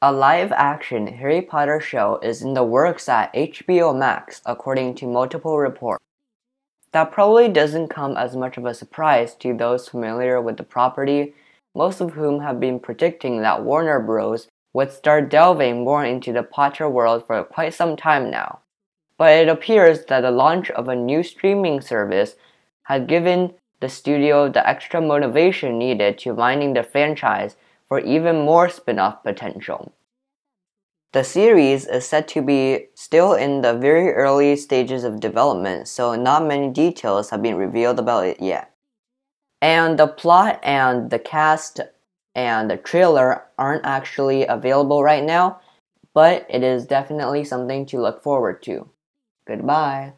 A live action Harry Potter show is in the works at HBO Max, according to multiple reports. That probably doesn't come as much of a surprise to those familiar with the property, most of whom have been predicting that Warner Bros. would start delving more into the Potter world for quite some time now. But it appears that the launch of a new streaming service had given the studio the extra motivation needed to mining the franchise for even more spin off potential. The series is said to be still in the very early stages of development, so not many details have been revealed about it yet. And the plot and the cast and the trailer aren't actually available right now, but it is definitely something to look forward to. Goodbye.